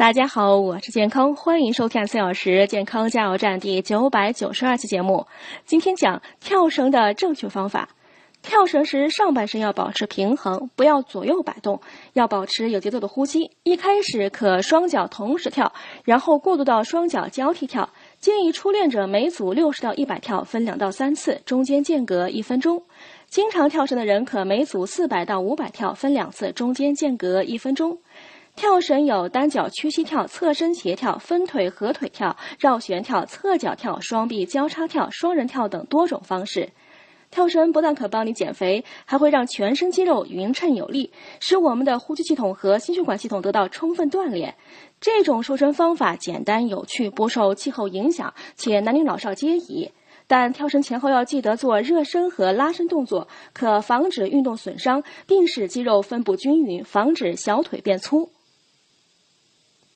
大家好，我是健康，欢迎收看四小时健康加油站第九百九十二期节目。今天讲跳绳的正确方法。跳绳时，上半身要保持平衡，不要左右摆动，要保持有节奏的呼吸。一开始可双脚同时跳，然后过渡到双脚交替跳。建议初练者每组六十到一百跳，分两到三次，中间间隔一分钟。经常跳绳的人可每组四百到五百跳，分两次，中间间隔一分钟。跳绳有单脚屈膝跳、侧身斜跳、分腿合腿跳、绕旋跳、侧脚跳、双臂交叉跳、双人跳等多种方式。跳绳不但可帮你减肥，还会让全身肌肉匀称有力，使我们的呼吸系统和心血管系统得到充分锻炼。这种瘦身方法简单有趣，不受气候影响，且男女老少皆宜。但跳绳前后要记得做热身和拉伸动作，可防止运动损伤，并使肌肉分布均匀，防止小腿变粗。